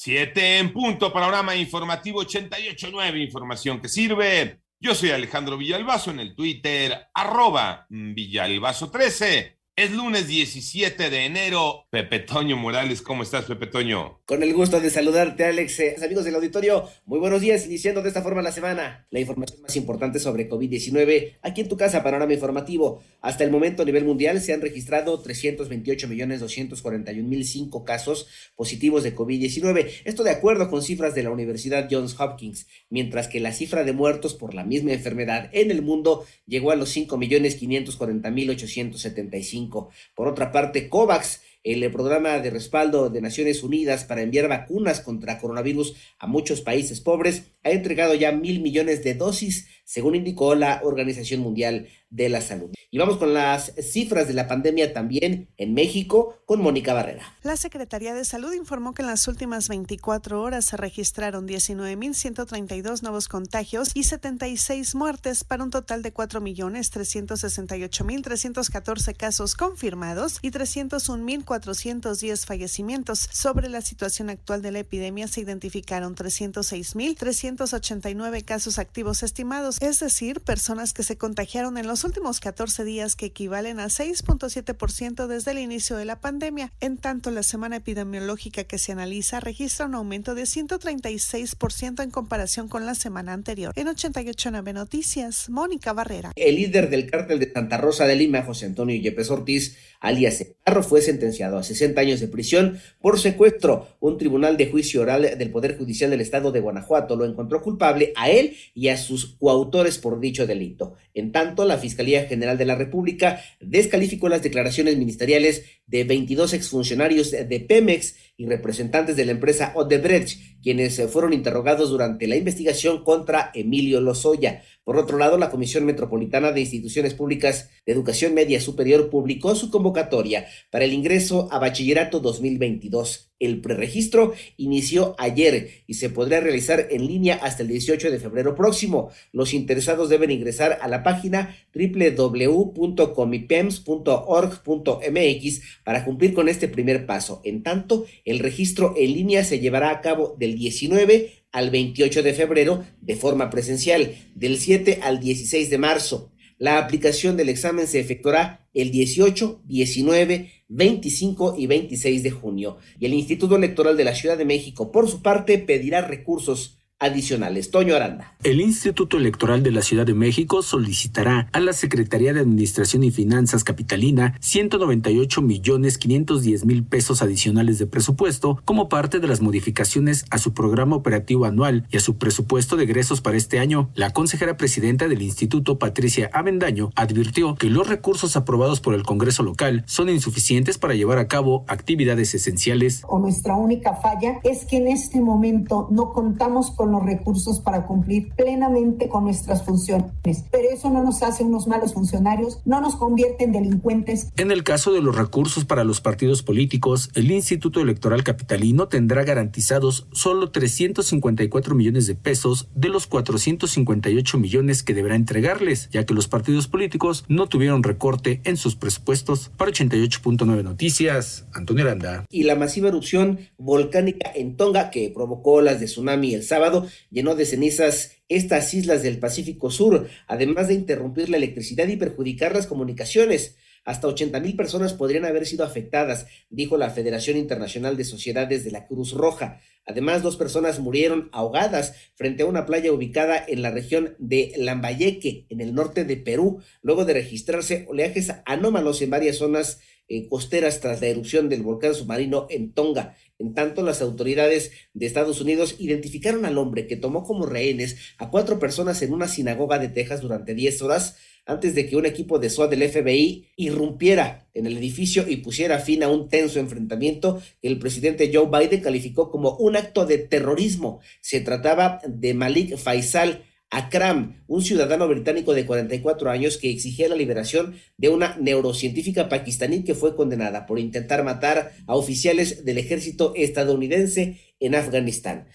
Siete en punto, panorama informativo 88.9, información que sirve. Yo soy Alejandro Villalbazo en el Twitter, arroba Villalbazo13. Es lunes 17 de enero. Pepe Toño Morales, ¿cómo estás, Pepe Toño? Con el gusto de saludarte, Alex. Eh, amigos del auditorio, muy buenos días. Iniciando de esta forma la semana. La información más importante sobre COVID-19 aquí en tu casa, panorama informativo. Hasta el momento, a nivel mundial, se han registrado 328.241.005 casos positivos de COVID-19. Esto de acuerdo con cifras de la Universidad Johns Hopkins. Mientras que la cifra de muertos por la misma enfermedad en el mundo llegó a los 5.540.875. Por otra parte, COVAX, el programa de respaldo de Naciones Unidas para enviar vacunas contra coronavirus a muchos países pobres, ha entregado ya mil millones de dosis, según indicó la Organización Mundial de la Salud. Y vamos con las cifras de la pandemia también en México con Mónica Barrera. La Secretaría de Salud informó que en las últimas 24 horas se registraron 19.132 nuevos contagios y 76 muertes para un total de 4.368.314 casos confirmados y 301.410 fallecimientos. Sobre la situación actual de la epidemia se identificaron 306.389 casos activos estimados, es decir, personas que se contagiaron en los últimos 14 días que equivalen a 6.7% desde el inicio de la pandemia. En tanto, la semana epidemiológica que se analiza registra un aumento de 136% en comparación con la semana anterior. En 88.9 Noticias, Mónica Barrera. El líder del cártel de Santa Rosa de Lima, José Antonio Yepes Ortiz, alias Carro, fue sentenciado a 60 años de prisión por secuestro. Un tribunal de juicio oral del Poder Judicial del Estado de Guanajuato lo encontró culpable a él y a sus coautores por dicho delito. En tanto, la Fiscalía General de la República descalificó las declaraciones ministeriales de 22 exfuncionarios de Pemex y representantes de la empresa Odebrecht, quienes fueron interrogados durante la investigación contra Emilio Lozoya. Por otro lado, la Comisión Metropolitana de Instituciones Públicas de Educación Media Superior publicó su convocatoria para el ingreso a Bachillerato 2022. El preregistro inició ayer y se podrá realizar en línea hasta el 18 de febrero próximo. Los interesados deben ingresar a la página www.comipems.org.mx para cumplir con este primer paso. En tanto, el registro en línea se llevará a cabo del 19 al 28 de febrero de forma presencial, del 7 al 16 de marzo. La aplicación del examen se efectuará el 18, 19, 25 y 26 de junio. Y el Instituto Electoral de la Ciudad de México, por su parte, pedirá recursos adicionales. Toño Aranda. El Instituto Electoral de la Ciudad de México solicitará a la Secretaría de Administración y Finanzas Capitalina 198 millones 510 mil pesos adicionales de presupuesto como parte de las modificaciones a su programa operativo anual y a su presupuesto de egresos para este año. La consejera presidenta del instituto, Patricia Avendaño, advirtió que los recursos aprobados por el Congreso local son insuficientes para llevar a cabo actividades esenciales. O nuestra única falla es que en este momento no contamos con los recursos para cumplir plenamente con nuestras funciones. Pero eso no nos hace unos malos funcionarios, no nos convierte en delincuentes. En el caso de los recursos para los partidos políticos, el Instituto Electoral Capitalino tendrá garantizados solo 354 millones de pesos de los 458 millones que deberá entregarles, ya que los partidos políticos no tuvieron recorte en sus presupuestos. Para 88.9 Noticias, Antonio Aranda. Y la masiva erupción volcánica en Tonga que provocó las de tsunami el sábado llenó de cenizas estas islas del Pacífico Sur, además de interrumpir la electricidad y perjudicar las comunicaciones. Hasta 80 mil personas podrían haber sido afectadas, dijo la Federación Internacional de Sociedades de la Cruz Roja. Además, dos personas murieron ahogadas frente a una playa ubicada en la región de Lambayeque, en el norte de Perú, luego de registrarse oleajes anómalos en varias zonas eh, costeras tras la erupción del volcán submarino en Tonga. En tanto, las autoridades de Estados Unidos identificaron al hombre que tomó como rehenes a cuatro personas en una sinagoga de Texas durante 10 horas antes de que un equipo de SWAT del FBI irrumpiera en el edificio y pusiera fin a un tenso enfrentamiento que el presidente Joe Biden calificó como un acto de terrorismo. Se trataba de Malik Faisal, Akram, un ciudadano británico de 44 años que exigía la liberación de una neurocientífica pakistaní que fue condenada por intentar matar a oficiales del ejército estadounidense en Afganistán.